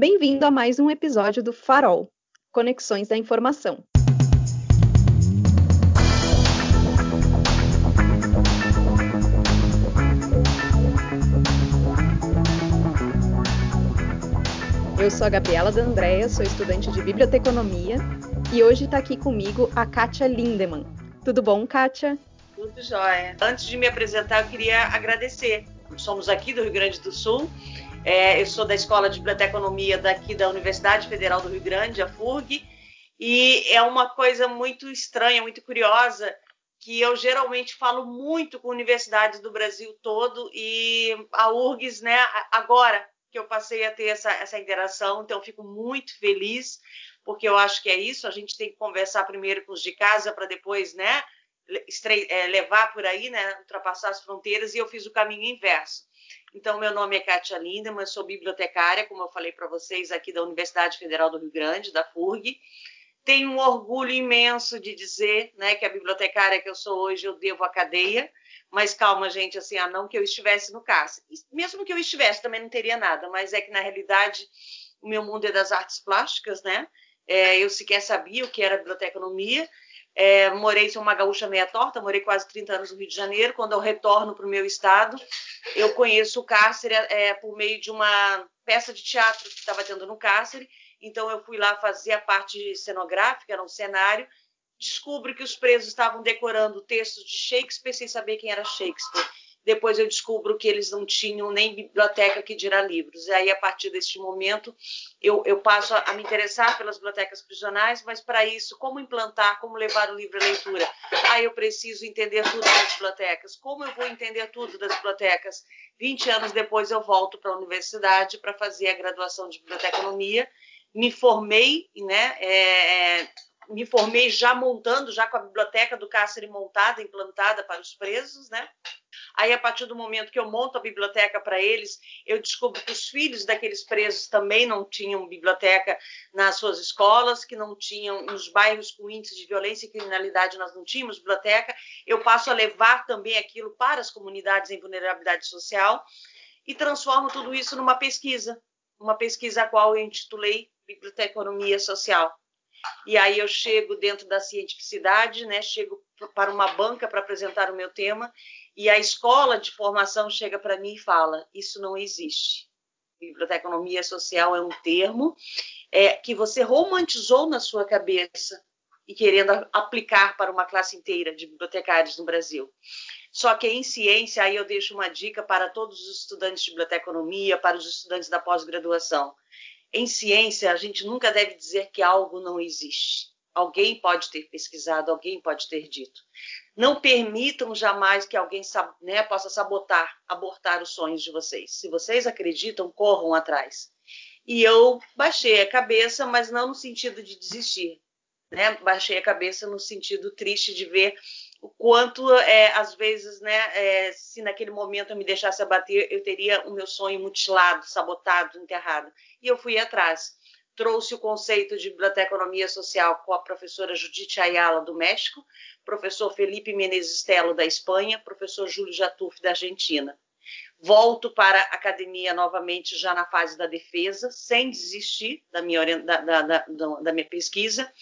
Bem-vindo a mais um episódio do Farol Conexões da Informação. Eu sou a Gabriela D'Andrea, sou estudante de biblioteconomia e hoje está aqui comigo a Kátia Lindemann. Tudo bom, Kátia? Tudo jóia. Antes de me apresentar, eu queria agradecer. Somos aqui do Rio Grande do Sul. É, eu sou da Escola de Biblioteconomia daqui da Universidade Federal do Rio Grande, a FURG, e é uma coisa muito estranha, muito curiosa, que eu geralmente falo muito com universidades do Brasil todo e a URGS, né, agora que eu passei a ter essa, essa interação, então fico muito feliz, porque eu acho que é isso, a gente tem que conversar primeiro com os de casa para depois, né, é, levar por aí, né, ultrapassar as fronteiras, e eu fiz o caminho inverso. Então, meu nome é Kátia Lindemann, sou bibliotecária, como eu falei para vocês, aqui da Universidade Federal do Rio Grande, da FURG. Tenho um orgulho imenso de dizer né, que a bibliotecária que eu sou hoje eu devo à cadeia, mas calma, gente, assim, ah, não que eu estivesse no cárcere. Mesmo que eu estivesse, também não teria nada, mas é que, na realidade, o meu mundo é das artes plásticas, né? É, eu sequer sabia o que era biblioteconomia, é, morei, sou uma gaúcha meia torta, morei quase 30 anos no Rio de Janeiro. Quando eu retorno para o meu estado, eu conheço o cárcere é, por meio de uma peça de teatro que estava tendo no cárcere. Então, eu fui lá fazer a parte cenográfica, era um cenário. Descubro que os presos estavam decorando textos de Shakespeare sem saber quem era Shakespeare. Depois eu descubro que eles não tinham nem biblioteca que dirá livros. E aí, a partir deste momento, eu, eu passo a, a, me interessar pelas bibliotecas prisionais, mas para isso, como implantar, como levar o livro à leitura? Aí eu preciso entender tudo das bibliotecas. Como eu vou entender tudo das bibliotecas? 20 anos depois, eu volto para a universidade para fazer a graduação de biblioteconomia. Me formei, né? É, é me formei já montando, já com a biblioteca do cárcere montada, implantada para os presos, né? Aí, a partir do momento que eu monto a biblioteca para eles, eu descubro que os filhos daqueles presos também não tinham biblioteca nas suas escolas, que não tinham nos bairros com índice de violência e criminalidade, nós não tínhamos biblioteca. Eu passo a levar também aquilo para as comunidades em vulnerabilidade social e transformo tudo isso numa pesquisa, uma pesquisa a qual eu intitulei Biblioteconomia Social. E aí eu chego dentro da cientificidade, né? Chego para uma banca para apresentar o meu tema e a escola de formação chega para mim e fala: isso não existe. Biblioteconomia social é um termo é, que você romantizou na sua cabeça e querendo aplicar para uma classe inteira de bibliotecários no Brasil. Só que em ciência, aí eu deixo uma dica para todos os estudantes de biblioteconomia, para os estudantes da pós-graduação. Em ciência, a gente nunca deve dizer que algo não existe. Alguém pode ter pesquisado, alguém pode ter dito. Não permitam jamais que alguém né, possa sabotar, abortar os sonhos de vocês. Se vocês acreditam, corram atrás. E eu baixei a cabeça, mas não no sentido de desistir. Né? Baixei a cabeça no sentido triste de ver o quanto, é, às vezes, né, é, se naquele momento eu me deixasse abater, eu teria o meu sonho mutilado, sabotado, enterrado. E eu fui atrás trouxe o conceito de biblioteconomia social com a professora Judite Ayala, do México, professor Felipe Menezes Telo, da Espanha, professor Júlio Jatuf, da Argentina. Volto para a academia novamente, já na fase da defesa, sem desistir da minha, da, da, da, da minha pesquisa,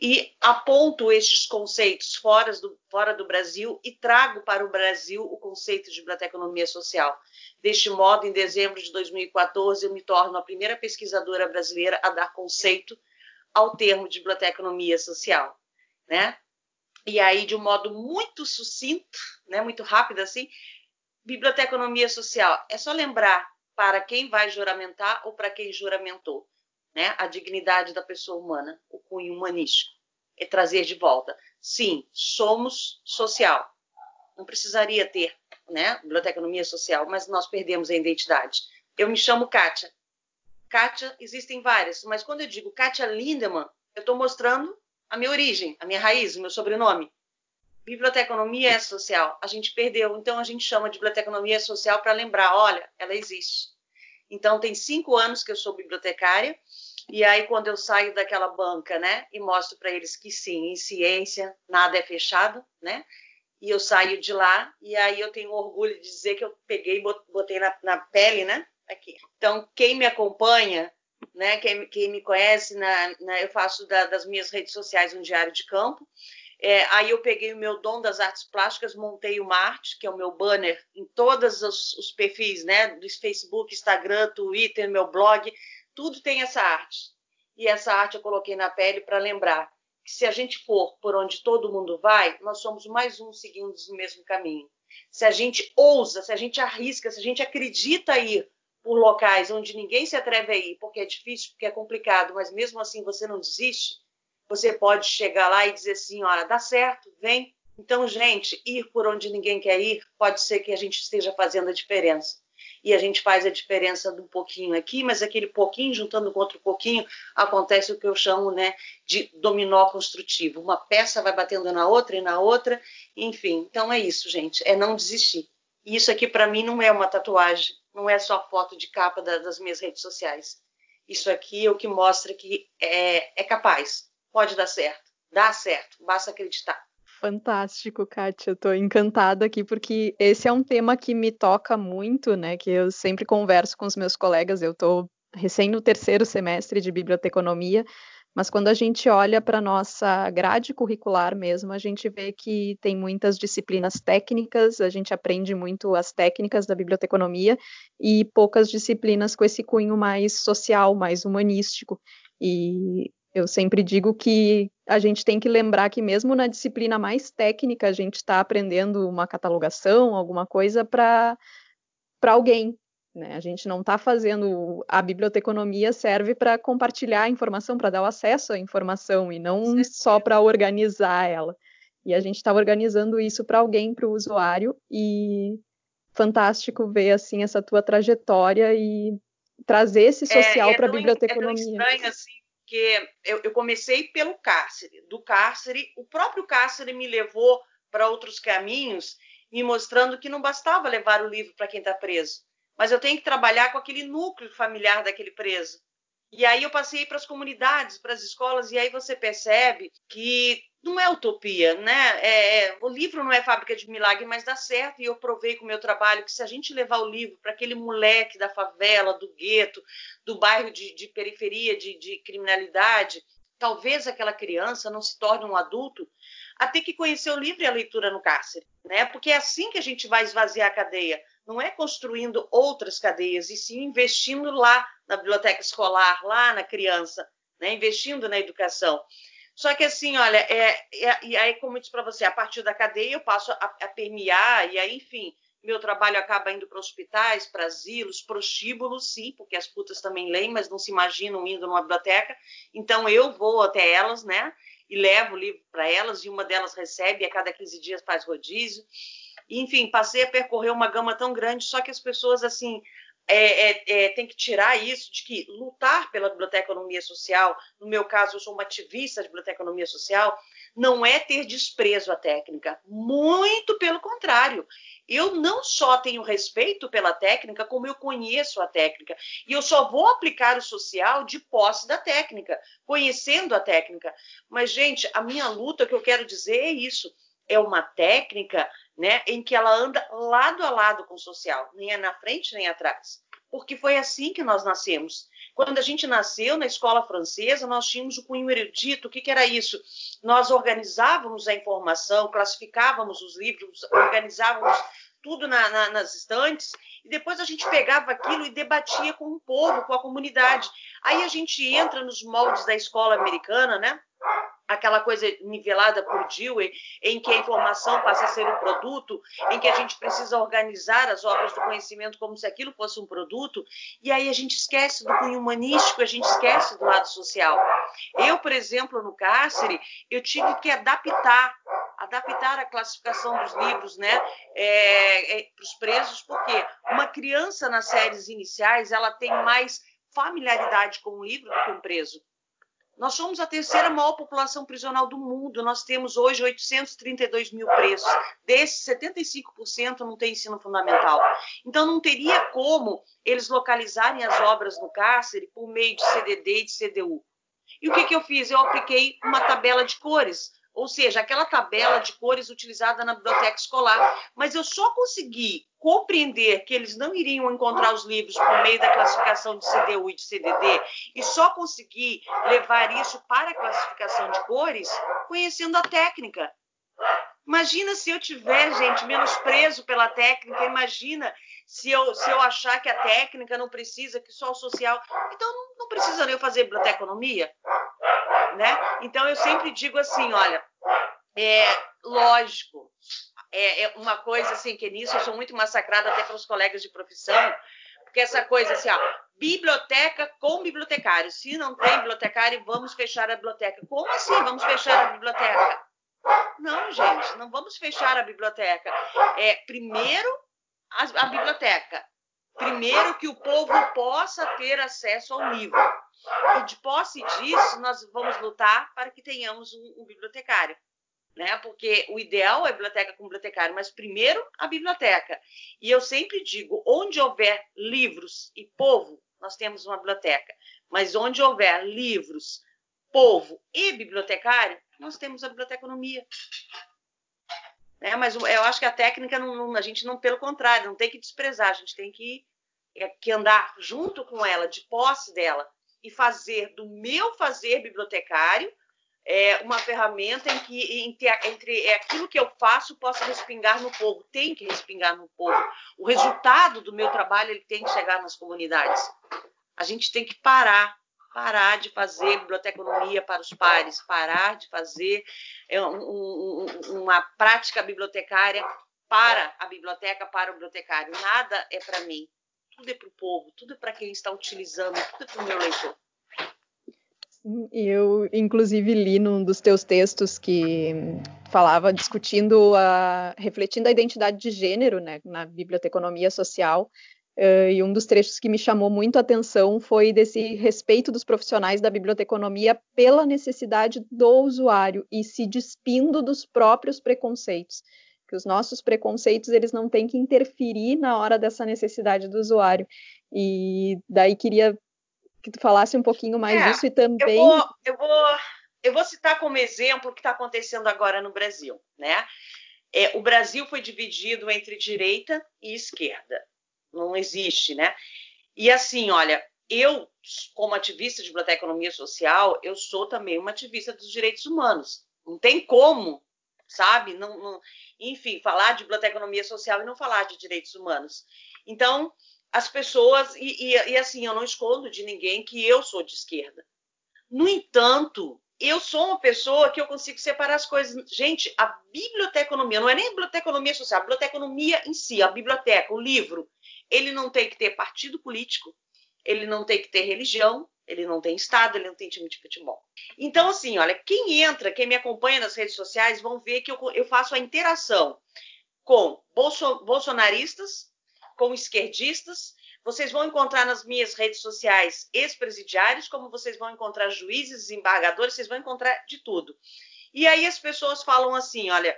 e aponto estes conceitos fora do, fora do Brasil e trago para o Brasil o conceito de biblioteconomia social. Deste modo, em dezembro de 2014, eu me torno a primeira pesquisadora brasileira a dar conceito ao termo de biblioteconomia social, né? E aí, de um modo muito sucinto, né, muito rápido assim, biblioteconomia social é só lembrar para quem vai juramentar ou para quem juramentou, né? A dignidade da pessoa humana, o cunho humanístico, é trazer de volta. Sim, somos social. Não precisaria ter né, biblioteconomia social, mas nós perdemos a identidade. Eu me chamo Kátia. Kátia, existem várias, mas quando eu digo Kátia Lindemann, eu estou mostrando a minha origem, a minha raiz, o meu sobrenome. Biblioteconomia é social. A gente perdeu, então a gente chama de biblioteconomia social para lembrar, olha, ela existe. Então tem cinco anos que eu sou bibliotecária e aí quando eu saio daquela banca, né, e mostro para eles que sim, em ciência nada é fechado, né? e eu saio de lá e aí eu tenho orgulho de dizer que eu peguei e botei na, na pele, né? Aqui. Então, quem me acompanha né? Quem, quem me conhece, na, na, eu faço da, das minhas redes sociais um diário de campo. É, aí eu peguei o meu dom das artes plásticas, montei uma arte, que é o meu banner, em todos os, os perfis, né? Do Facebook, Instagram, Twitter, meu blog, tudo tem essa arte. E essa arte eu coloquei na pele para lembrar que se a gente for por onde todo mundo vai, nós somos mais um seguindo o mesmo caminho. Se a gente ousa, se a gente arrisca, se a gente acredita ir por locais onde ninguém se atreve a ir, porque é difícil, porque é complicado, mas mesmo assim você não desiste, você pode chegar lá e dizer assim, olha, dá certo, vem. Então, gente, ir por onde ninguém quer ir, pode ser que a gente esteja fazendo a diferença. E a gente faz a diferença de um pouquinho aqui, mas aquele pouquinho, juntando com outro pouquinho, acontece o que eu chamo né, de dominó construtivo. Uma peça vai batendo na outra e na outra, enfim. Então é isso, gente, é não desistir. E isso aqui, para mim, não é uma tatuagem, não é só foto de capa das minhas redes sociais. Isso aqui é o que mostra que é, é capaz, pode dar certo, dá certo, basta acreditar. Fantástico, Kátia. Estou encantada aqui porque esse é um tema que me toca muito, né? Que eu sempre converso com os meus colegas. Eu estou recém no terceiro semestre de biblioteconomia, mas quando a gente olha para nossa grade curricular mesmo, a gente vê que tem muitas disciplinas técnicas, a gente aprende muito as técnicas da biblioteconomia e poucas disciplinas com esse cunho mais social, mais humanístico. E eu sempre digo que a gente tem que lembrar que mesmo na disciplina mais técnica a gente está aprendendo uma catalogação, alguma coisa para para alguém. Né? A gente não está fazendo a biblioteconomia serve para compartilhar a informação, para dar o acesso à informação e não só para organizar ela. E a gente está organizando isso para alguém, para o usuário e fantástico ver assim essa tua trajetória e trazer esse social é, é para a biblioteconomia. É tão estranho assim porque eu, eu comecei pelo cárcere. Do cárcere, o próprio cárcere me levou para outros caminhos, me mostrando que não bastava levar o livro para quem está preso, mas eu tenho que trabalhar com aquele núcleo familiar daquele preso. E aí eu passei para as comunidades, para as escolas, e aí você percebe que não é utopia, né? É, é, o livro não é fábrica de milagre, mas dá certo. E eu provei com o meu trabalho que se a gente levar o livro para aquele moleque da favela, do gueto, do bairro de, de periferia de, de criminalidade, talvez aquela criança não se torne um adulto a ter que conhecer o livro e a leitura no cárcere, né? Porque é assim que a gente vai esvaziar a cadeia. Não é construindo outras cadeias, e sim investindo lá na biblioteca escolar, lá na criança, né? investindo na educação. Só que assim, olha, é, é, e aí, como eu disse para você, a partir da cadeia eu passo a, a permear, e aí, enfim, meu trabalho acaba indo para hospitais, para asilos, prostíbulos, sim, porque as putas também leem, mas não se imaginam indo numa biblioteca. Então eu vou até elas, né? E levo o livro para elas, e uma delas recebe, e a cada 15 dias faz rodízio. Enfim, passei a percorrer uma gama tão grande, só que as pessoas, assim, é, é, é, tem que tirar isso de que lutar pela biblioteconomia social, no meu caso, eu sou uma ativista de biblioteconomia social, não é ter desprezo à técnica. Muito pelo contrário. Eu não só tenho respeito pela técnica, como eu conheço a técnica. E eu só vou aplicar o social de posse da técnica, conhecendo a técnica. Mas, gente, a minha luta, que eu quero dizer é isso. É uma técnica né, em que ela anda lado a lado com o social, nem é na frente nem atrás. Porque foi assim que nós nascemos. Quando a gente nasceu na escola francesa, nós tínhamos o cunho erudito. O que, que era isso? Nós organizávamos a informação, classificávamos os livros, organizávamos tudo na, na, nas estantes, e depois a gente pegava aquilo e debatia com o povo, com a comunidade. Aí a gente entra nos moldes da escola americana, né? Aquela coisa nivelada por Dewey, em que a informação passa a ser um produto, em que a gente precisa organizar as obras do conhecimento como se aquilo fosse um produto, e aí a gente esquece do cunho humanístico, a gente esquece do lado social. Eu, por exemplo, no cárcere, eu tive que adaptar adaptar a classificação dos livros né, é, é, para os presos, porque uma criança nas séries iniciais ela tem mais familiaridade com o livro do que um preso. Nós somos a terceira maior população prisional do mundo. Nós temos hoje 832 mil presos. Desses, 75% não tem ensino fundamental. Então, não teria como eles localizarem as obras no cárcere por meio de CDD e de CDU. E o que, que eu fiz? Eu apliquei uma tabela de cores, ou seja, aquela tabela de cores utilizada na biblioteca escolar. Mas eu só consegui compreender que eles não iriam encontrar os livros por meio da classificação de CDU e de CDD e só conseguir levar isso para a classificação de cores conhecendo a técnica. Imagina se eu tiver, gente, menosprezo pela técnica, imagina se eu, se eu achar que a técnica não precisa, que só o social. Então, não, não precisa eu fazer biblioteconomia, né? Então, eu sempre digo assim, olha, é lógico, é, é, uma coisa assim, que nisso eu sou muito massacrada até pelos colegas de profissão, porque essa coisa assim, ó, biblioteca com bibliotecário. Se não tem bibliotecário, vamos fechar a biblioteca. Como assim vamos fechar a biblioteca? Não, gente, não vamos fechar a biblioteca. É, primeiro, a, a biblioteca. Primeiro, que o povo possa ter acesso ao livro. E de posse disso, nós vamos lutar para que tenhamos um, um bibliotecário né? Porque o ideal é biblioteca com bibliotecário, mas primeiro a biblioteca. E eu sempre digo, onde houver livros e povo, nós temos uma biblioteca. Mas onde houver livros, povo e bibliotecário, nós temos a biblioteconomia. É, mas eu acho que a técnica, não, a gente não, pelo contrário, não tem que desprezar, a gente tem que, é, que andar junto com ela, de posse dela, e fazer do meu fazer bibliotecário é, uma ferramenta em que entre, entre é, aquilo que eu faço possa respingar no povo, tem que respingar no povo. O resultado do meu trabalho ele tem que chegar nas comunidades. A gente tem que parar, parar de fazer biblioteconomia para os pares, parar de fazer é, um, um, uma prática bibliotecária para a biblioteca, para o bibliotecário. Nada é para mim, tudo é para o povo, tudo é para quem está utilizando, tudo é para o meu leitor. Eu, inclusive, li num dos teus textos que falava discutindo a, refletindo a identidade de gênero, né, na biblioteconomia social. Uh, e um dos trechos que me chamou muito a atenção foi desse respeito dos profissionais da biblioteconomia pela necessidade do usuário e se despindo dos próprios preconceitos. Que os nossos preconceitos eles não têm que interferir na hora dessa necessidade do usuário. E daí queria que tu falasse um pouquinho mais é, disso e também. Eu vou, eu vou, eu vou citar como exemplo o que está acontecendo agora no Brasil, né? É, o Brasil foi dividido entre direita e esquerda. Não existe, né? E assim, olha, eu, como ativista de biblioteconomia social, eu sou também uma ativista dos direitos humanos. Não tem como, sabe? Não, não, enfim, falar de biblioteconomia social e não falar de direitos humanos. Então, as pessoas, e, e, e, assim, eu não escondo de ninguém que eu sou de esquerda. No entanto, eu sou uma pessoa que eu consigo separar as coisas. Gente, a biblioteconomia, não é nem a biblioteconomia social, a biblioteconomia em si, a biblioteca, o livro, ele não tem que ter partido político, ele não tem que ter religião, ele não tem Estado, ele não tem time de futebol. Então, assim, olha, quem entra, quem me acompanha nas redes sociais, vão ver que eu, eu faço a interação com bolso, bolsonaristas, com esquerdistas. Vocês vão encontrar nas minhas redes sociais ex-presidiários, como vocês vão encontrar juízes, desembargadores, vocês vão encontrar de tudo. E aí as pessoas falam assim: olha,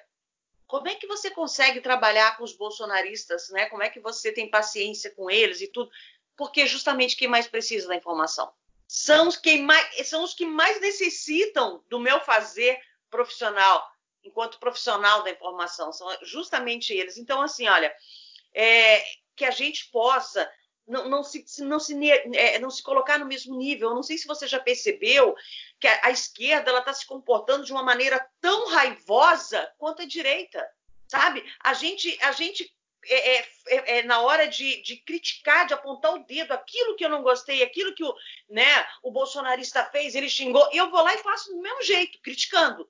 como é que você consegue trabalhar com os bolsonaristas, né? Como é que você tem paciência com eles e tudo? Porque justamente quem mais precisa da informação são os que mais, são os que mais necessitam do meu fazer profissional, enquanto profissional da informação, são justamente eles. Então, assim, olha, é, que a gente possa não, não, se, não, se, é, não se colocar no mesmo nível. Eu não sei se você já percebeu que a, a esquerda está se comportando de uma maneira tão raivosa quanto a direita, sabe? A gente, a gente é, é, é, é, na hora de, de, criticar, de apontar o dedo, aquilo que eu não gostei, aquilo que o, né, o bolsonarista fez, ele xingou, eu vou lá e faço do mesmo jeito, criticando.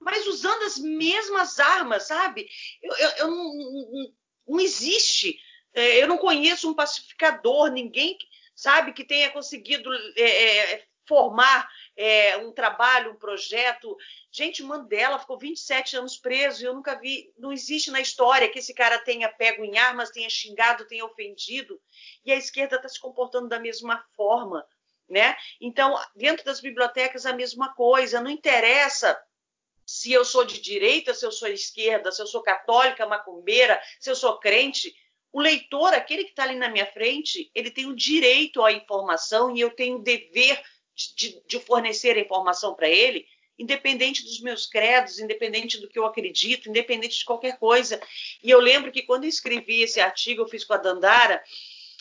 Mas usando as mesmas armas, sabe? Eu, eu, eu não, não, não existe eu não conheço um pacificador, ninguém, sabe, que tenha conseguido é, é, formar é, um trabalho, um projeto. Gente, Mandela ficou 27 anos preso e eu nunca vi, não existe na história que esse cara tenha pego em armas, tenha xingado, tenha ofendido. E a esquerda está se comportando da mesma forma. Né? Então, dentro das bibliotecas, a mesma coisa. Não interessa se eu sou de direita, se eu sou esquerda, se eu sou católica, macumbeira, se eu sou crente o leitor, aquele que está ali na minha frente, ele tem o direito à informação e eu tenho o dever de, de, de fornecer a informação para ele. independente dos meus credos, independente do que eu acredito, independente de qualquer coisa. E eu lembro que quando eu escrevi esse artigo, eu fiz com a Dandara,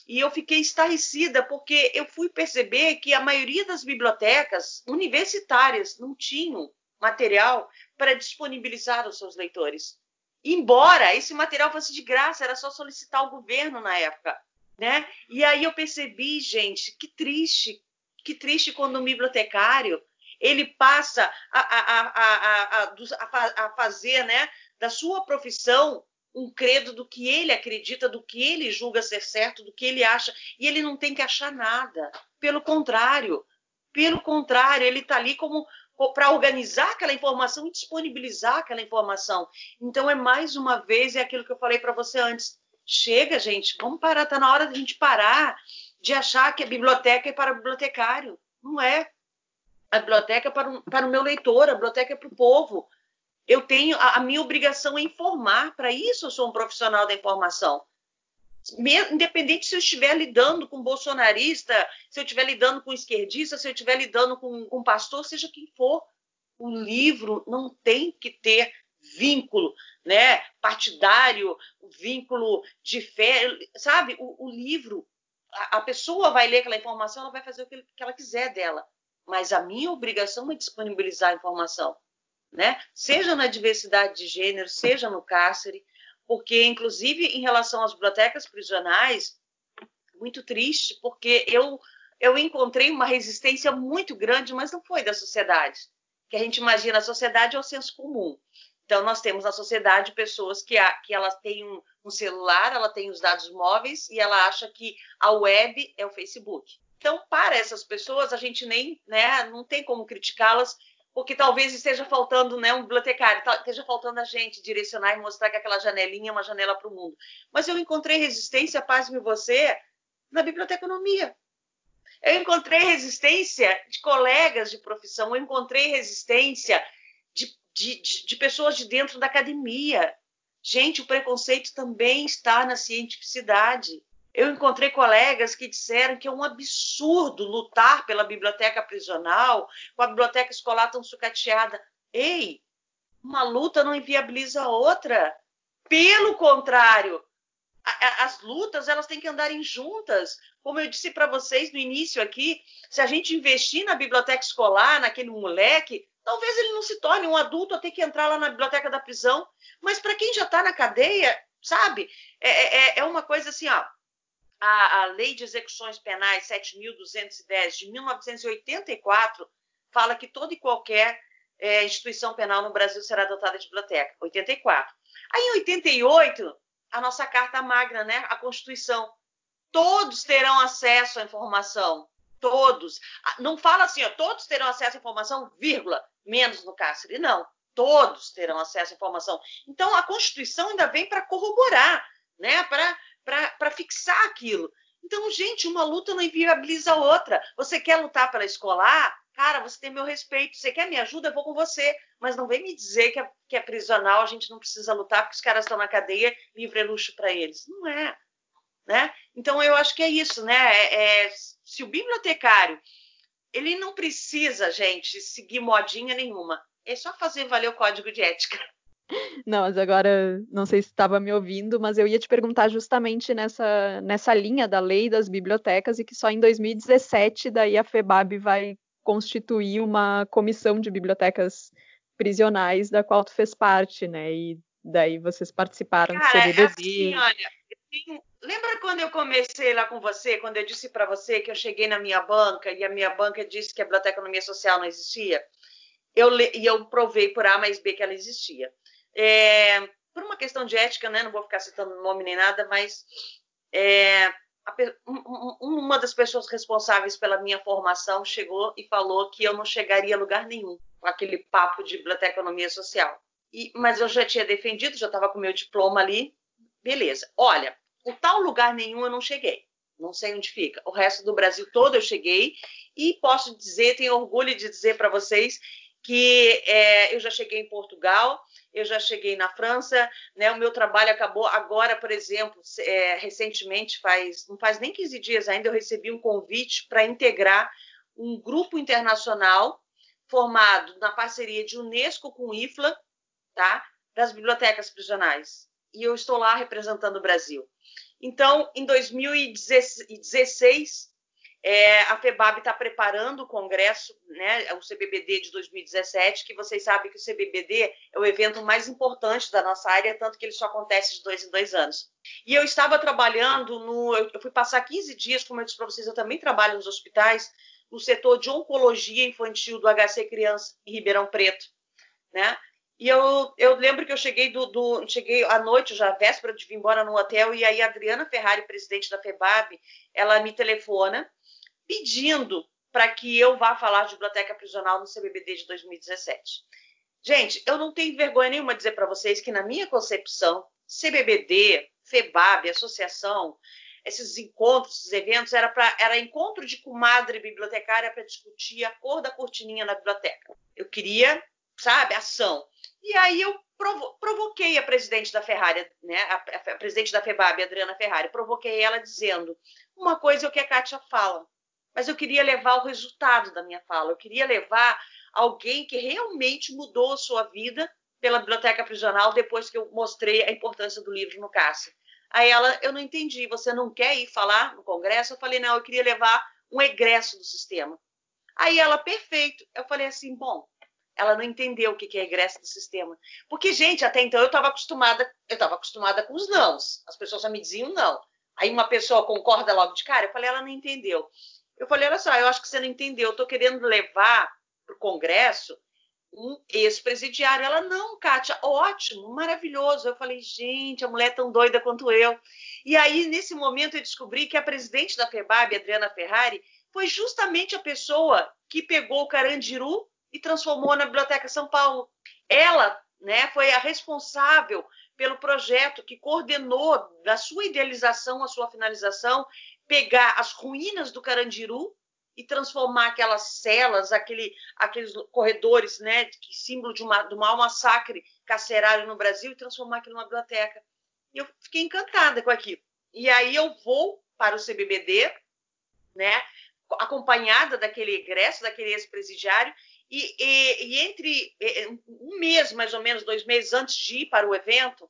e eu fiquei estarrecida porque eu fui perceber que a maioria das bibliotecas universitárias não tinham material para disponibilizar aos seus leitores. Embora esse material fosse de graça, era só solicitar ao governo na época, né? E aí eu percebi, gente, que triste, que triste quando um bibliotecário ele passa a, a, a, a, fazer né, da sua profissão um credo do que ele acredita, do que ele julga ser certo, do que ele acha, e ele não tem que achar nada. Pelo contrário, pelo contrário, ele está ali como para organizar aquela informação e disponibilizar aquela informação. Então é mais uma vez é aquilo que eu falei para você antes. Chega, gente, vamos parar, está na hora de a gente parar de achar que a biblioteca é para o bibliotecário. Não é. A biblioteca é para, um, para o meu leitor, a biblioteca é para o povo. Eu tenho a, a minha obrigação é informar, para isso eu sou um profissional da informação. Independente se eu estiver lidando com bolsonarista, se eu estiver lidando com esquerdista, se eu estiver lidando com um pastor, seja quem for, o livro não tem que ter vínculo né, partidário, vínculo de fé, sabe? O, o livro, a, a, pessoa vai ler aquela informação, ela vai fazer o que, que ela quiser dela, mas a minha obrigação é disponibilizar a informação né? seja na diversidade de gênero, seja no cárcere, porque, inclusive, em relação às bibliotecas prisionais, muito triste, porque eu, eu encontrei uma resistência muito grande, mas não foi da sociedade. Que a gente imagina, a sociedade é o senso comum. Então, nós temos na sociedade pessoas que, que elas têm um, um celular, ela tem os dados móveis e ela acha que a web é o Facebook. Então, para essas pessoas, a gente nem, né, não tem como criticá-las porque talvez esteja faltando né, um bibliotecário, esteja faltando a gente direcionar e mostrar que aquela janelinha é uma janela para o mundo. Mas eu encontrei resistência, paz-me você, na biblioteconomia. Eu encontrei resistência de colegas de profissão, eu encontrei resistência de, de, de, de pessoas de dentro da academia. Gente, o preconceito também está na cientificidade. Eu encontrei colegas que disseram que é um absurdo lutar pela biblioteca prisional, com a biblioteca escolar tão sucateada. Ei, uma luta não inviabiliza a outra. Pelo contrário, as lutas elas têm que andarem juntas. Como eu disse para vocês no início aqui, se a gente investir na biblioteca escolar, naquele moleque, talvez ele não se torne um adulto a ter que entrar lá na biblioteca da prisão. Mas para quem já está na cadeia, sabe, é, é, é uma coisa assim, ó a, a Lei de Execuções Penais 7.210 de 1984 fala que toda e qualquer é, instituição penal no Brasil será dotada de biblioteca. 84. Aí, em 88, a nossa Carta Magna, né, a Constituição. Todos terão acesso à informação. Todos. Não fala assim, ó, todos terão acesso à informação, vírgula, menos no cárcere. Não. Todos terão acesso à informação. Então, a Constituição ainda vem para corroborar, né, para para fixar aquilo. Então, gente, uma luta não inviabiliza a outra. Você quer lutar pela escolar? Cara, você tem meu respeito. Você quer me ajuda? Eu vou com você. Mas não vem me dizer que é, que é prisional, a gente não precisa lutar porque os caras estão na cadeia, livre é luxo para eles. Não é. Né? Então, eu acho que é isso. Né? É, é, se o bibliotecário ele não precisa, gente, seguir modinha nenhuma. É só fazer valer o código de ética. Não, mas agora não sei se estava me ouvindo, mas eu ia te perguntar justamente nessa, nessa linha da lei das bibliotecas e que só em 2017 daí a FEBAB vai constituir uma comissão de bibliotecas prisionais da qual tu fez parte, né? E daí vocês participaram Cara, do CBBB. Assim, olha, tenho... lembra quando eu comecei lá com você, quando eu disse para você que eu cheguei na minha banca e a minha banca disse que a biblioteconomia social não existia? Eu, e eu provei por A mais B que ela existia. É, por uma questão de ética, né, não vou ficar citando nome nem nada, mas é, a, um, uma das pessoas responsáveis pela minha formação chegou e falou que eu não chegaria a lugar nenhum com aquele papo de biblioteconomia social. E, mas eu já tinha defendido, já estava com meu diploma ali, beleza. Olha, o tal lugar nenhum eu não cheguei, não sei onde fica. O resto do Brasil todo eu cheguei e posso dizer, tenho orgulho de dizer para vocês que é, eu já cheguei em Portugal, eu já cheguei na França, né? O meu trabalho acabou agora, por exemplo, é, recentemente, faz não faz nem 15 dias ainda, eu recebi um convite para integrar um grupo internacional formado na parceria de Unesco com IFLA, tá? das bibliotecas prisionais. E eu estou lá representando o Brasil. Então, em 2016, é, a FEBAB está preparando o congresso, né, o CBBD de 2017, que vocês sabem que o CBBD é o evento mais importante da nossa área, tanto que ele só acontece de dois em dois anos. E eu estava trabalhando no. Eu fui passar 15 dias, como eu disse para vocês, eu também trabalho nos hospitais, no setor de oncologia infantil do HC Criança em Ribeirão Preto, né? E eu, eu lembro que eu cheguei do, do, cheguei à noite, já véspera de vir embora no hotel, e aí a Adriana Ferrari, presidente da FEBAB, ela me telefona pedindo para que eu vá falar de biblioteca prisional no CBBD de 2017. Gente, eu não tenho vergonha nenhuma de dizer para vocês que na minha concepção, CBBD, FEBAB, associação, esses encontros, esses eventos, era, pra, era encontro de comadre bibliotecária para discutir a cor da cortininha na biblioteca. Eu queria, sabe, ação. E aí eu provo provoquei a presidente da Ferrari, né, a, a, presidente da FEBAB, Adriana Ferrari, provoquei ela dizendo uma coisa é o que a Kátia fala, mas eu queria levar o resultado da minha fala, eu queria levar alguém que realmente mudou a sua vida pela biblioteca prisional depois que eu mostrei a importância do livro no cárcere. Aí ela, eu não entendi, você não quer ir falar no congresso? Eu falei, não, eu queria levar um egresso do sistema. Aí ela, perfeito. Eu falei assim, bom, ela não entendeu o que é egresso do sistema. Porque, gente, até então eu estava acostumada, eu estava acostumada com os nãos. As pessoas só me diziam não. Aí uma pessoa concorda logo de cara, eu falei, ela não entendeu. Eu falei, olha só, eu acho que você não entendeu. Eu estou querendo levar para o Congresso um ex-presidiário. Ela, não, Kátia, ótimo, maravilhoso. Eu falei, gente, a mulher é tão doida quanto eu. E aí, nesse momento, eu descobri que a presidente da FEBAB, Adriana Ferrari, foi justamente a pessoa que pegou o Carandiru e transformou na Biblioteca São Paulo. Ela né, foi a responsável pelo projeto que coordenou da sua idealização à sua finalização, pegar as ruínas do Carandiru e transformar aquelas celas, aquele, aqueles corredores, né, que símbolo de, uma, de um massacre carcerário no Brasil, e transformar aquilo numa biblioteca. E eu fiquei encantada com aquilo. E aí eu vou para o CBBD, né, acompanhada daquele egresso, daquele ex-presidiário, e, e, e, entre um mês, mais ou menos, dois meses antes de ir para o evento,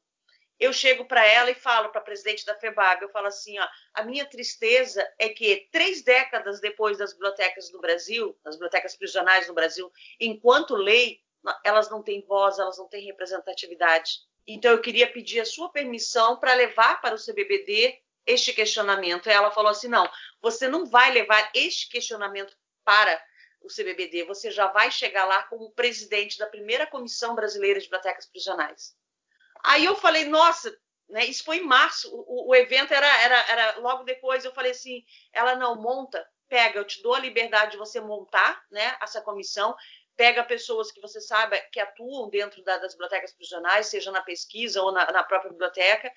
eu chego para ela e falo para a presidente da FEBAB, eu falo assim, ó, a minha tristeza é que três décadas depois das bibliotecas no Brasil, das bibliotecas prisionais no Brasil, enquanto lei, elas não têm voz, elas não têm representatividade. Então eu queria pedir a sua permissão para levar para o CBBD este questionamento. Ela falou assim, não, você não vai levar este questionamento para o CBBD, você já vai chegar lá como presidente da primeira Comissão Brasileira de Bibliotecas Prisionais. Aí eu falei, nossa, né, isso foi em março, o, o evento era, era, era logo depois, eu falei assim, ela não monta, pega, eu te dou a liberdade de você montar né, essa comissão, pega pessoas que você sabe que atuam dentro da, das bibliotecas prisionais, seja na pesquisa ou na, na própria biblioteca,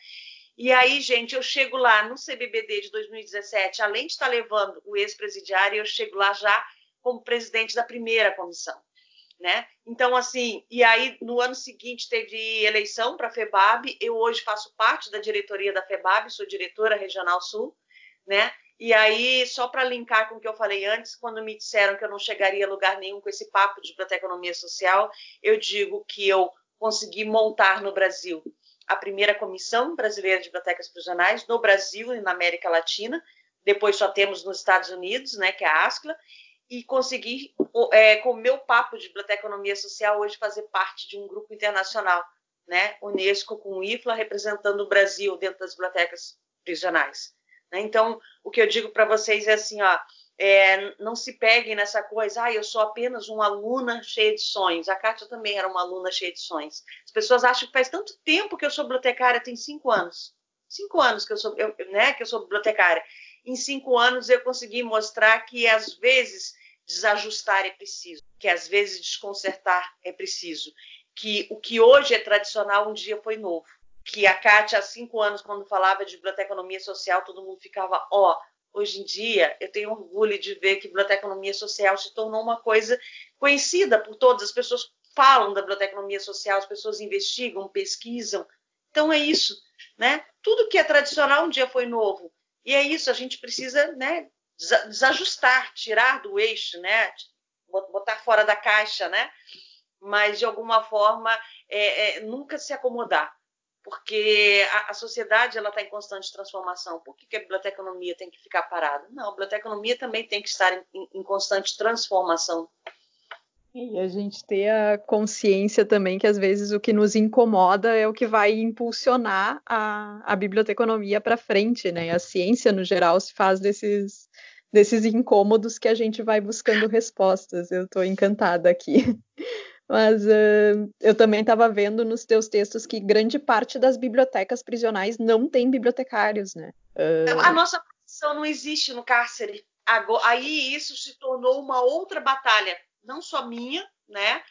e aí, gente, eu chego lá no CBBD de 2017, além de estar levando o ex-presidiário, eu chego lá já como presidente da primeira comissão né? Então, assim, e aí no ano seguinte teve eleição para a FEBAB, eu hoje faço parte da diretoria da FEBAB, sou diretora regional sul, né? E aí, só para linkar com o que eu falei antes, quando me disseram que eu não chegaria a lugar nenhum com esse papo de biblioteconomia social, eu digo que eu consegui montar no Brasil a primeira comissão brasileira de bibliotecas prisionais no Brasil e na América Latina. Depois só temos nos Estados Unidos, né, que é a ASCLA, e conseguir, é, com o meu papo de biblioteconomia social, hoje fazer parte de um grupo internacional, né? Unesco com o IFLA representando o Brasil dentro das bibliotecas prisionais. Né? Então, o que eu digo para vocês é assim, ó, é, não se peguem nessa coisa, ah, eu sou apenas uma aluna cheia de sonhos. A Kátia também era uma aluna cheia de sonhos. As pessoas acham que faz tanto tempo que eu sou bibliotecária, tem cinco anos. Cinco anos que eu sou, eu, né, que eu sou bibliotecária em cinco anos eu consegui mostrar que às vezes desajustar é preciso, que às vezes desconcertar é preciso, que o que hoje é tradicional um dia foi novo. Que a Kátia, há cinco anos, quando falava de biblioteconomia social, todo mundo ficava, ó, oh, hoje em dia eu tenho orgulho de ver que biblioteconomia social se tornou uma coisa conhecida por todas, as pessoas falam da biblioteconomia social, as pessoas investigam, pesquisam. Então é isso, né? Tudo que é tradicional um dia foi novo. E é isso, a gente precisa né, desajustar, tirar do eixo, né, botar fora da caixa, né? Mas de alguma forma é, é, nunca se acomodar, porque a, a sociedade ela está em constante transformação. Por que, que a biblioteconomia tem que ficar parada? Não, a biblioteconomia também tem que estar em, em constante transformação. E a gente ter a consciência também que às vezes o que nos incomoda é o que vai impulsionar a, a biblioteconomia para frente, né? A ciência no geral se faz desses desses incômodos que a gente vai buscando respostas. Eu estou encantada aqui. Mas uh, eu também estava vendo nos teus textos que grande parte das bibliotecas prisionais não tem bibliotecários, né? Uh... A nossa profissão não existe no cárcere. Aí isso se tornou uma outra batalha não só minha, né?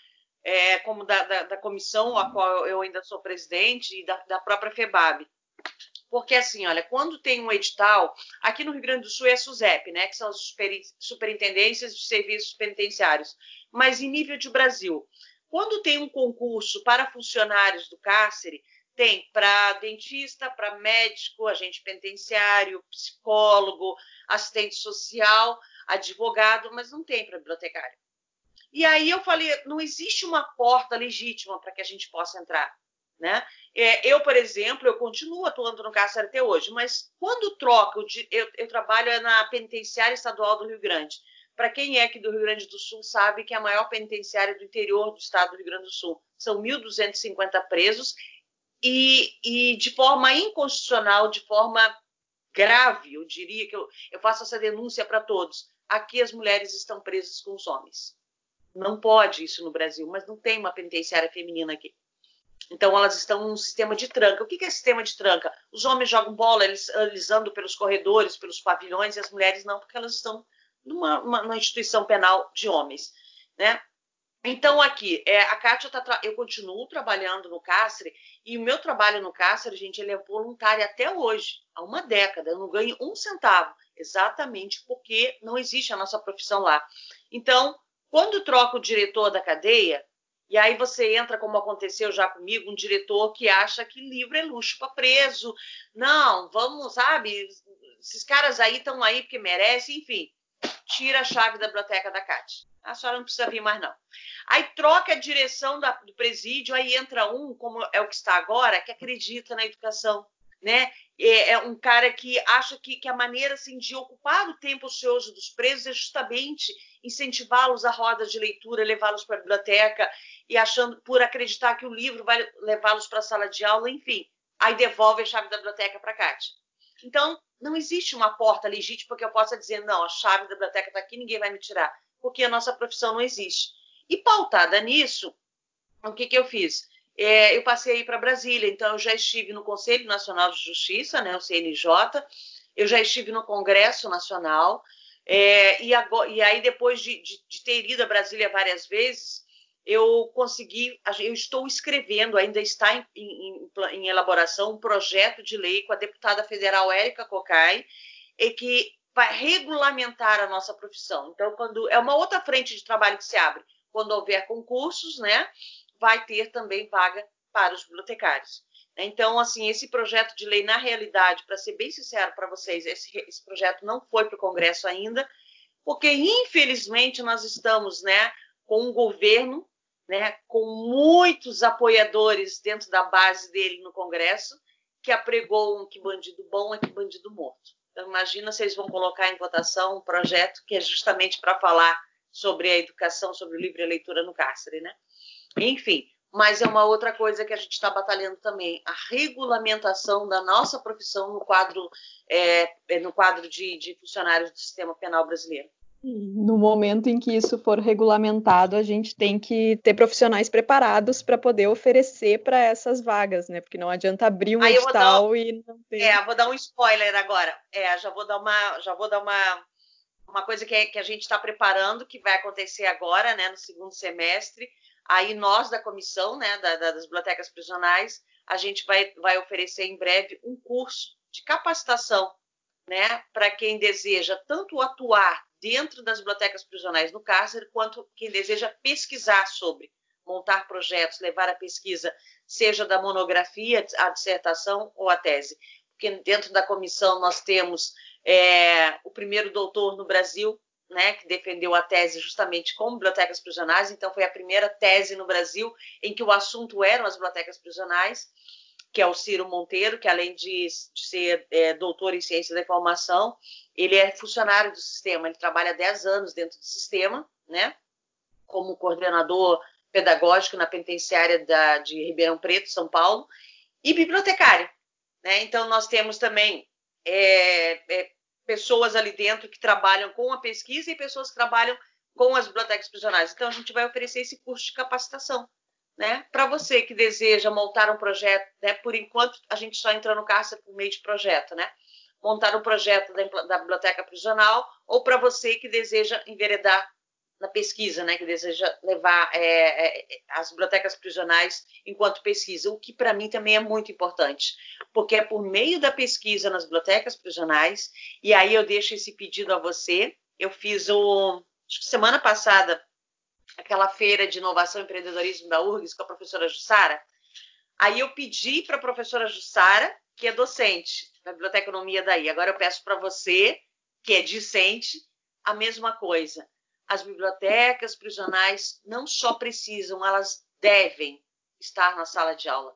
É, como da, da, da, comissão a qual eu ainda sou presidente e da, da própria FEBAB. Porque, assim, olha, quando tem um edital, aqui no Rio Grande do Sul é a SUSEP, né, que são as superintendências de serviços penitenciários, mas em nível de Brasil, quando tem um concurso para funcionários do cárcere, tem para dentista, para médico, agente penitenciário, psicólogo, assistente social, advogado, mas não tem para bibliotecário. E aí eu falei, não existe uma porta legítima para que a gente possa entrar. Né? É, eu, por exemplo, eu continuo atuando no cárcere até hoje, mas quando troco, de, eu, eu trabalho na penitenciária estadual do Rio Grande. Para quem é aqui do Rio Grande do Sul, sabe que é a maior penitenciária do interior do estado do Rio Grande do Sul. São 1.250 presos e, e, de forma inconstitucional, de forma grave, eu diria que eu, eu faço essa denúncia para todos. Aqui as mulheres estão presas com os homens. Não pode isso no Brasil, mas não tem uma penitenciária feminina aqui. Então elas estão num sistema de tranca. O que é sistema de tranca? Os homens jogam bola, eles, eles andam pelos corredores, pelos pavilhões, e as mulheres não, porque elas estão numa, uma, instituição penal de homens, né? Então aqui, é, a Kátia tá, eu continuo trabalhando no cárcere e o meu trabalho no cárcere, gente, ele é voluntário até hoje, há uma década. Eu não ganho um centavo, exatamente porque não existe a nossa profissão lá. Então quando troca o diretor da cadeia, e aí você entra, como aconteceu já comigo, um diretor que acha que livro é luxo para preso. Não, vamos, sabe? Esses caras aí estão aí porque merecem, enfim. Tira a chave da biblioteca da Cátia. A senhora não precisa vir mais, não. Aí troca a direção da, do presídio, aí entra um, como é o que está agora, que acredita na educação, né? É, é um cara que acha que, que, a maneira assim, de ocupar o tempo ocioso dos presos é justamente incentivá-los a rodas de leitura, levá-los para a biblioteca e achando por acreditar que o livro vai levá-los para a sala de aula, enfim. Aí devolve a chave da biblioteca para a Kátia. Então, não existe uma porta legítima que eu possa dizer, não, a chave da biblioteca está aqui, ninguém vai me tirar, porque a nossa profissão não existe. E pautada nisso, o que, que eu fiz? É, eu passei para Brasília. Então, eu já estive no Conselho Nacional de Justiça, né, o CNJ, eu já estive no Congresso Nacional, é, e, agora, e, aí, depois de, de, de, ter ido a Brasília várias vezes, eu consegui, eu estou escrevendo, ainda está em, em, em elaboração, um projeto de lei com a deputada federal Érica Cocai, e que vai regulamentar a nossa profissão. Então, quando é uma outra frente de trabalho que se abre, quando houver concursos, né? Vai ter também vaga para os bibliotecários. Então, assim, esse projeto de lei, na realidade, para ser bem sincero para vocês, esse, esse, projeto não foi para o Congresso ainda, porque, infelizmente, nós estamos né, com um governo né, com muitos apoiadores dentro da base dele no Congresso, que apregou um que bandido bom é que bandido morto. Então, imagina eles vão colocar em votação um projeto que é justamente para falar sobre a educação, sobre o livre leitura no cárcere, né? Enfim, mas é uma outra coisa que a gente está batalhando também, a regulamentação da nossa profissão no quadro, é, é, no quadro de, de funcionários do sistema penal brasileiro. No momento em que isso for regulamentado, a gente tem que ter profissionais preparados para poder oferecer para essas vagas, né? Porque não adianta abrir um edital um, e não ter. É, vou dar um spoiler agora. É, já vou dar uma, já vou dar uma, uma coisa que, é, que a gente está preparando, que vai acontecer agora, né, no segundo semestre Aí nós da comissão, né, da, das bibliotecas prisionais, a gente vai, vai oferecer em breve um curso de capacitação, né, para quem deseja tanto atuar dentro das bibliotecas prisionais no cárcere, quanto quem deseja pesquisar sobre, montar projetos, levar a pesquisa, seja da monografia, a dissertação ou a tese. Porque dentro da comissão nós temos é, o primeiro doutor no Brasil né, que defendeu a tese justamente com bibliotecas prisionais, então foi a primeira tese no Brasil em que o assunto eram as bibliotecas prisionais, que é o Ciro Monteiro, que além de, de ser é, doutor em ciência da informação, ele é funcionário do sistema, ele trabalha 10 anos dentro do sistema, né, como coordenador pedagógico na penitenciária da, de Ribeirão Preto, São Paulo, e bibliotecário. Né? Então, nós temos também é, é, pessoas ali dentro que trabalham com a pesquisa e pessoas que trabalham com as bibliotecas prisionais. Então, a gente vai oferecer esse curso de capacitação. Né? Para você que deseja montar um projeto, né? por enquanto a gente só entra no cárcere por meio de projeto, né? montar um projeto da, da biblioteca prisional, ou para você que deseja enveredar na pesquisa, né, que deseja levar é, é, as bibliotecas prisionais enquanto pesquisa, o que para mim também é muito importante, porque é por meio da pesquisa nas bibliotecas prisionais, e aí eu deixo esse pedido a você. Eu fiz o semana passada aquela feira de inovação e empreendedorismo da URGS com a professora Jussara. Aí eu pedi para a professora Jussara, que é docente da biblioteconomia daí. Agora eu peço para você, que é discente, a mesma coisa as bibliotecas prisionais não só precisam, elas devem estar na sala de aula.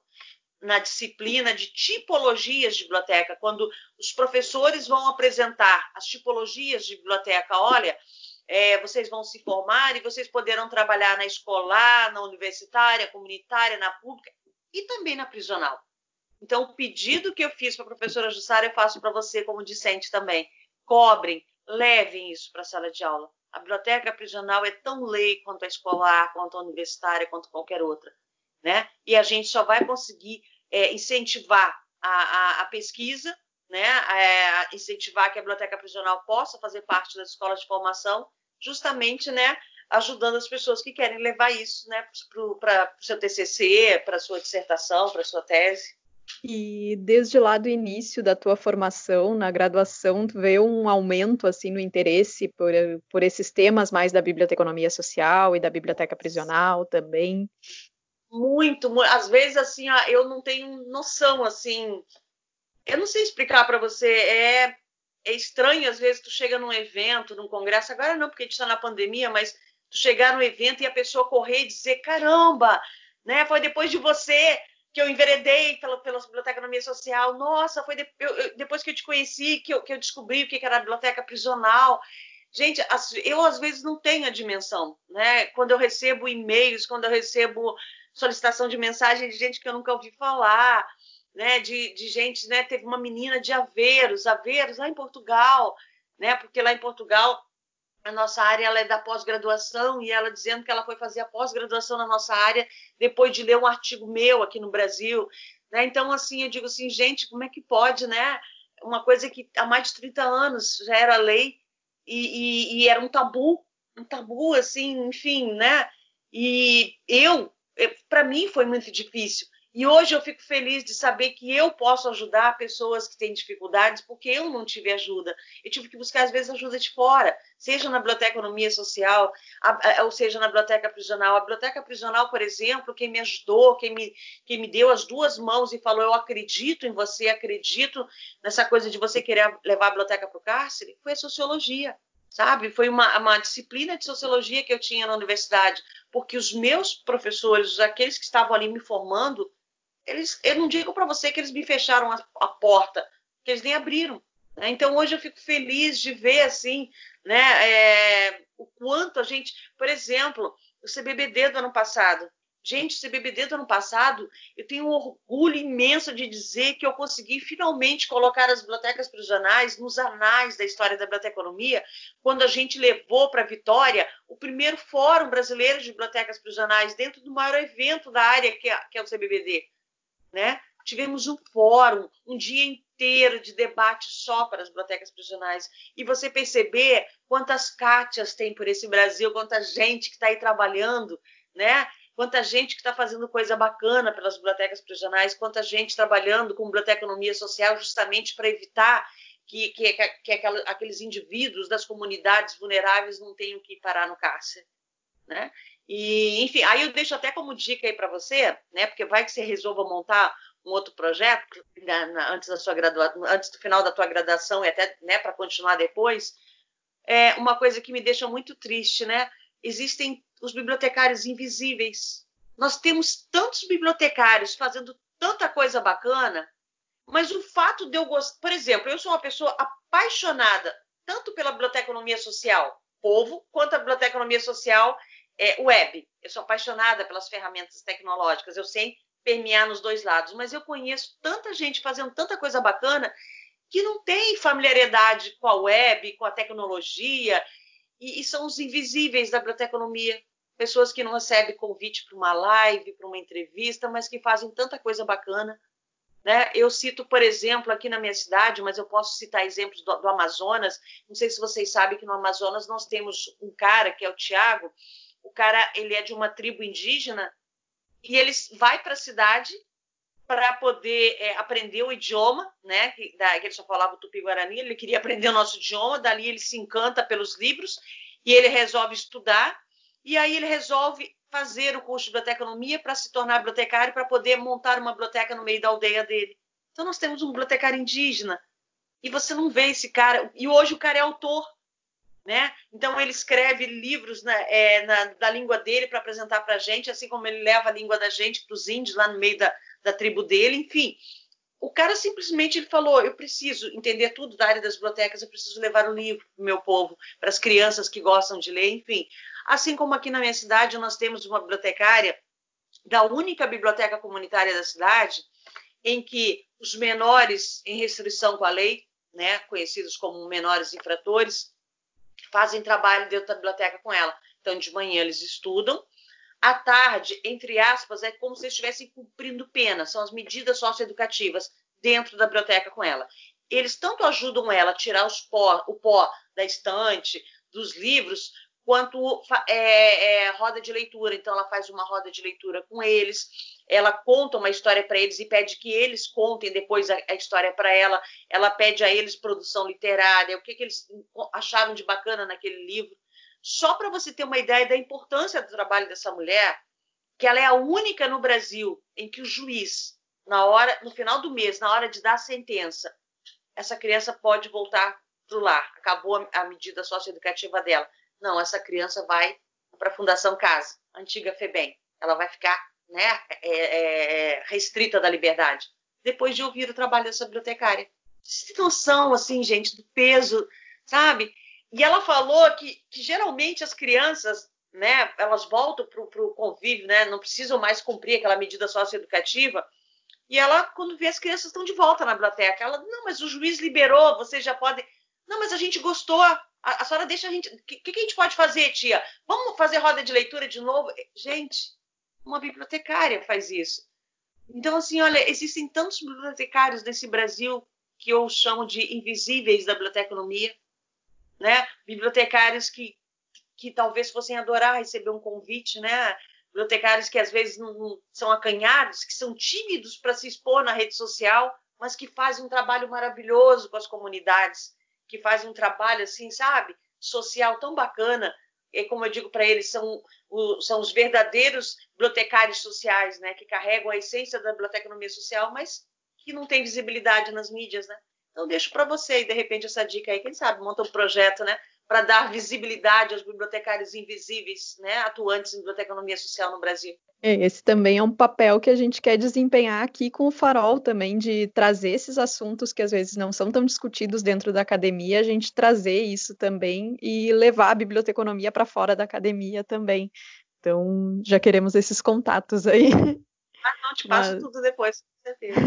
Na disciplina de tipologias de biblioteca, quando os professores vão apresentar as tipologias de biblioteca, olha, é, vocês vão se formar e vocês poderão trabalhar na escolar, na universitária, comunitária, na pública e também na prisional. Então, o pedido que eu fiz para a professora Jussara, eu faço para você como discente também. Cobrem, levem isso para a sala de aula. A biblioteca prisional é tão lei quanto a escolar, quanto a universitária, quanto qualquer outra. Né? E a gente só vai conseguir é, incentivar a, a, a, pesquisa, né? É, incentivar que a biblioteca prisional possa fazer parte das escolas de formação, justamente né, ajudando as pessoas que querem levar isso né, para o seu TCC, para sua dissertação, para sua tese. E desde lá do início da tua formação na graduação, tu vê um aumento assim no interesse por, por esses temas mais da biblioteconomia social e da biblioteca prisional também? Muito, muito. às vezes assim, eu não tenho noção assim. Eu não sei explicar para você, é é estranho às vezes tu chega num evento, num congresso, agora não, porque a gente está na pandemia, mas tu chegar no evento e a pessoa correr e dizer, caramba, né? Foi depois de você que eu enveredei pela, pela biblioteconomia social. Nossa, foi de, eu, eu, depois que eu te conheci que eu, que eu descobri o que era a biblioteca prisional. Gente, eu às vezes não tenho a dimensão, né? Quando eu recebo e-mails, quando eu recebo solicitação de mensagem de gente que eu nunca ouvi falar, né? De, de gente, né? Teve uma menina de Aveiros, Aveiros lá em Portugal, né? Porque lá em Portugal a nossa área ela é da pós-graduação e ela dizendo que ela foi fazer a pós-graduação na nossa área depois de ler um artigo meu aqui no Brasil. Né? Então, assim, eu digo assim, gente, como é que pode, né? Uma coisa que há mais de 30 anos já era lei e, e, e era um tabu, um tabu, assim, enfim, né? E eu, para mim foi muito difícil. E hoje eu fico feliz de saber que eu posso ajudar pessoas que têm dificuldades, porque eu não tive ajuda. Eu tive que buscar, às vezes, ajuda de fora, seja na biblioteconomia social, ou seja na biblioteca prisional. A biblioteca prisional, por exemplo, quem me ajudou, quem me, quem me deu as duas mãos e falou: Eu acredito em você, acredito nessa coisa de você querer levar a biblioteca para o cárcere, foi a sociologia sabe? Foi uma, uma, disciplina de sociologia que eu tinha na universidade, porque os meus professores, aqueles que estavam ali me formando, eles, eu não digo para você que eles me fecharam a, a porta, que eles nem abriram. Né? Então hoje eu fico feliz de ver assim, né, é, o quanto a gente, por exemplo, o CBBD do ano passado. Gente, o CBBD do ano passado, eu tenho um orgulho imenso de dizer que eu consegui finalmente colocar as bibliotecas prisionais nos anais da história da biblioteconomia, quando a gente levou para Vitória o primeiro Fórum Brasileiro de Bibliotecas Prisionais, dentro do maior evento da área, que é, que é o CBBD né? Tivemos um fórum, um dia inteiro de debate só para as bibliotecas prisionais. E você perceber quantas Cátias tem por esse Brasil, quanta gente que está aí trabalhando, né? Quanta gente que está fazendo coisa bacana pelas bibliotecas prisionais, quanta gente trabalhando com biblioteconomia social justamente para evitar que, que, que aqueles indivíduos das comunidades vulneráveis não tenham que parar no cárcere. Né? E, enfim, aí eu deixo até como dica aí para você, né? Porque vai que você resolva montar um outro projeto na, na, antes da sua graduação, antes do final da tua graduação e até né, para continuar depois. é uma coisa que me deixa muito triste, né? Existem os bibliotecários invisíveis. Nós temos tantos bibliotecários fazendo tanta coisa bacana, mas o fato de eu gostar, por exemplo, eu sou uma pessoa apaixonada tanto pela biblioteconomia social povo, quanto a biblioteconomia social é, web. Eu sou apaixonada pelas ferramentas tecnológicas, eu sei permear nos dois lados, mas eu conheço tanta gente fazendo tanta coisa bacana que não tem familiaridade com a web, com a tecnologia, e, e são os invisíveis da biblioteconomia. Pessoas que não recebem convite para uma live, para uma entrevista, mas que fazem tanta coisa bacana. Né? Eu cito, por exemplo, aqui na minha cidade, mas eu posso citar exemplos do, do Amazonas. Não sei se vocês sabem que no Amazonas nós temos um cara que é o Tiago. O cara ele é de uma tribo indígena e ele vai para a cidade para poder é, aprender o idioma, né? Que, da, que ele só falava tupi-guarani, ele queria aprender o nosso idioma, dali ele se encanta pelos livros e ele resolve estudar, e aí ele resolve fazer o curso de biblioteconomia para se tornar bibliotecário, para poder montar uma biblioteca no meio da aldeia dele. Então nós temos um bibliotecário indígena, e você não vê esse cara, e hoje o cara é autor, né? Então ele escreve livros na, é, na, da língua dele para apresentar para a gente, assim como ele leva a língua da gente para os índios lá no meio da, da tribo dele, enfim. O cara simplesmente ele falou: eu preciso entender tudo da área das bibliotecas, eu preciso levar o livro para o meu povo, para as crianças que gostam de ler, enfim. Assim como aqui na minha cidade nós temos uma bibliotecária da única biblioteca comunitária da cidade, em que os menores em restrição com a lei, né, conhecidos como menores infratores, fazem trabalho dentro da biblioteca com ela. Então, de manhã eles estudam, à tarde, entre aspas, é como se estivessem cumprindo pena, são as medidas socioeducativas dentro da biblioteca com ela. Eles tanto ajudam ela a tirar pó, o pó da estante, dos livros, quanto é, é, roda de leitura. Então, ela faz uma roda de leitura com eles, ela conta uma história para eles e pede que eles contem depois a, a história para ela. Ela pede a eles produção literária, o que, que eles acharam de bacana naquele livro. Só para você ter uma ideia da importância do trabalho dessa mulher, que ela é a única no Brasil em que o juiz, na hora, no final do mês, na hora de dar a sentença, essa criança pode voltar para o lar. Acabou a, medida socioeducativa dela não, essa criança vai para a Fundação Casa, antiga FEBEM. Ela vai ficar né, é, é, é, restrita da liberdade. Depois de ouvir o trabalho dessa bibliotecária. Vocês têm noção, assim, gente, do peso, sabe? E ela falou que, que geralmente as crianças, né, elas voltam para o convívio, né, não precisam mais cumprir aquela medida socioeducativa. E ela, quando vê as crianças estão de volta na biblioteca, ela, não, mas o juiz liberou, vocês já podem. Não, mas a gente gostou, a, a senhora deixa a gente. O que, que, a gente pode fazer, tia? Vamos fazer roda de leitura de novo? Gente, uma bibliotecária faz isso. Então, assim, olha, existem tantos bibliotecários nesse Brasil que eu chamo de invisíveis da biblioteconomia, né? Bibliotecários que, que talvez fossem adorar receber um convite, né? Bibliotecários que às vezes não, não são acanhados, que são tímidos para se expor na rede social, mas que fazem um trabalho maravilhoso com as comunidades que fazem um trabalho assim, sabe, social tão bacana. E como eu digo para eles, são, o, são os verdadeiros bibliotecários sociais, né, que carregam a essência da biblioteconomia social, mas que não tem visibilidade nas mídias, né? Então deixo para você e de repente essa dica aí, quem sabe monta um projeto, né, para dar visibilidade aos bibliotecários invisíveis, né, atuantes em biblioteconomia social no Brasil. É, esse também é um papel que a gente quer desempenhar aqui com o Farol também, de trazer esses assuntos que às vezes não são tão discutidos dentro da academia, a gente trazer isso também e levar a biblioteconomia para fora da academia também. Então, já queremos esses contatos aí. Ah, não, te passo mas... tudo depois, com certeza.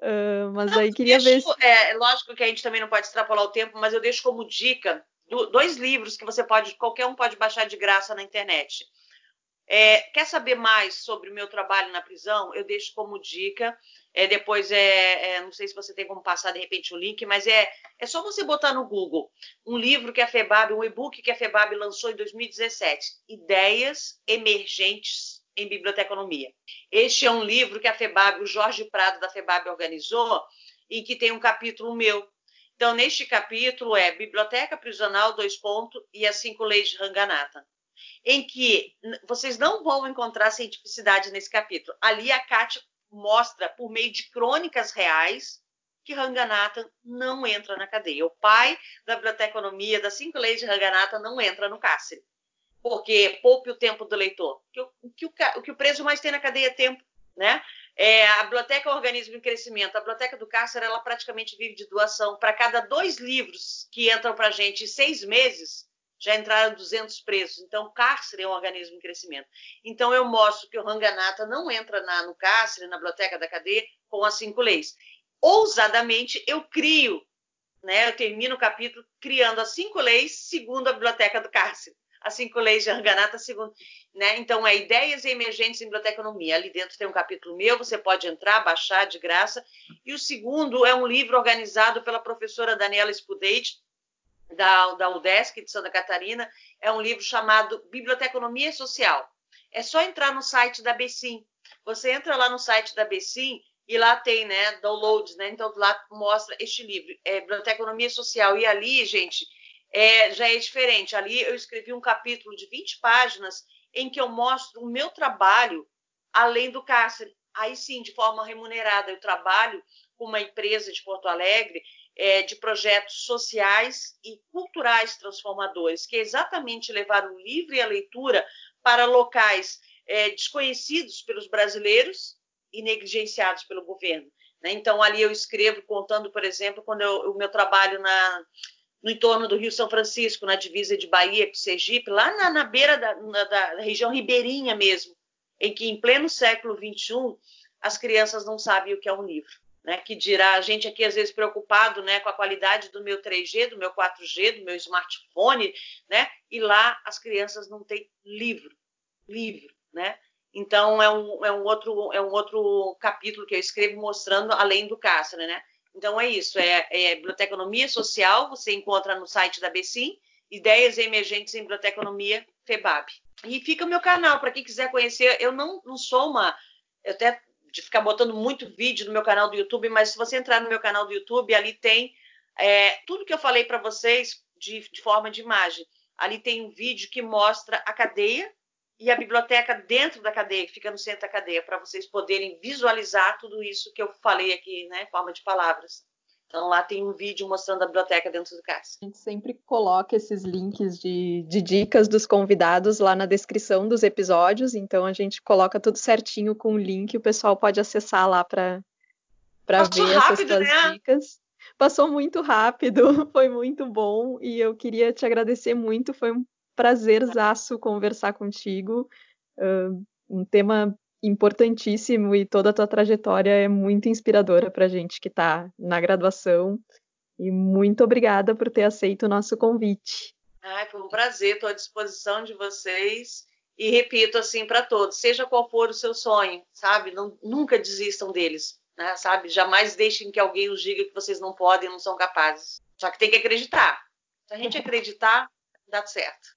uh, mas não, aí queria deixo, ver. Se... É, lógico que a gente também não pode extrapolar o tempo, mas eu deixo como dica dois livros que você pode, qualquer um pode baixar de graça na internet. É, quer saber mais sobre o meu trabalho na prisão? Eu deixo como dica. É, depois, é, é, não sei se você tem como passar de repente o link, mas é, é só você botar no Google um livro que a FEBAB, um e-book que a FEBAB lançou em 2017, Ideias Emergentes em Biblioteconomia. Este é um livro que a FEBAB, o Jorge Prado da FEBAB organizou, e que tem um capítulo meu. Então, neste capítulo é Biblioteca Prisional, dois pontos, e as cinco leis de Ranganatha em que vocês não vão encontrar cientificidade nesse capítulo. Ali a Kátia mostra, por meio de crônicas reais, que Ranganathan não entra na cadeia. O pai da biblioteconomia, das cinco leis de Ranganathan, não entra no cárcere. Porque poupe o tempo do leitor. O que o, o, que o preso mais tem na cadeia é tempo. Né? É, a biblioteca organismo em crescimento. A biblioteca do cárcere ela praticamente vive de doação. Para cada dois livros que entram para a gente em seis meses, já entraram 200 presos. Então, cárcere é um organismo em crescimento. Então, eu mostro que o Ranganatha não entra na, no cárcere, na biblioteca da cadeia, com as cinco leis. Ousadamente, eu crio, né, eu termino o capítulo criando as cinco leis segundo a biblioteca do cárcere. As cinco leis de Ranganatha, segundo. Né? Então, é Ideias Emergentes em Biblioteconomia. Ali dentro tem um capítulo meu, você pode entrar, baixar de graça. E o segundo é um livro organizado pela professora Daniela Spudeit, da, da UDESC de Santa Catarina, é um livro chamado Biblioteconomia Social. É só entrar no site da Becim. Você entra lá no site da Becim e lá tem, né, downloads, né? Então lá mostra este livro, é Biblioteconomia Social. E ali, gente, é, já é diferente. Ali eu escrevi um capítulo de 20 páginas em que eu mostro o meu trabalho além do cárcere. Aí sim, de forma remunerada, eu trabalho com uma empresa de Porto Alegre é, de projetos sociais e culturais transformadores, que é exatamente levar o livro e a leitura para locais é, desconhecidos pelos brasileiros e negligenciados pelo governo. Né? Então, ali eu escrevo contando, por exemplo, quando eu, o meu trabalho na, no entorno do Rio São Francisco, na divisa de Bahia com Sergipe, lá na, na beira da, na, da região ribeirinha mesmo, em que em pleno século XXI as crianças não sabem o que é um livro né, que dirá a gente aqui às vezes preocupado né, com a qualidade do meu 3G, do meu 4G, do meu smartphone, né, e lá as crianças não têm livro, livro, né? Então é um, é um outro é um outro capítulo que eu escrevo mostrando além do cárcere, né? Então é isso, é, é biblioteconomia social, você encontra no site da Becim, ideias emergentes em biblioteconomia FEBAB. E fica o meu canal para quem quiser conhecer. Eu não, não sou uma eu até de ficar botando muito vídeo no meu canal do YouTube, mas se você entrar no meu canal do YouTube, ali tem é, tudo que eu falei para vocês de, de, forma de imagem. Ali tem um vídeo que mostra a cadeia e a biblioteca dentro da cadeia, que fica no centro da cadeia, para vocês poderem visualizar tudo isso que eu falei aqui, né, em forma de palavras. Então lá tem um vídeo mostrando a biblioteca dentro do CAS. A gente sempre coloca esses links de, de, dicas dos convidados lá na descrição dos episódios, então a gente coloca tudo certinho com o link, o pessoal pode acessar lá para para ver rápido, essas né? dicas. Passou muito rápido, foi muito bom e eu queria te agradecer muito, foi um prazerzaço conversar contigo. Um tema importantíssimo e toda a tua trajetória é muito inspiradora para gente que está na graduação. E muito obrigada por ter aceito o nosso convite. Ai, foi um prazer, estou à disposição de vocês. E repito assim para todos, seja qual for o seu sonho, sabe? Não, nunca desistam deles, né? sabe? Jamais deixem que alguém os diga que vocês não podem, não são capazes. Só que tem que acreditar. Se a gente acreditar, dá certo.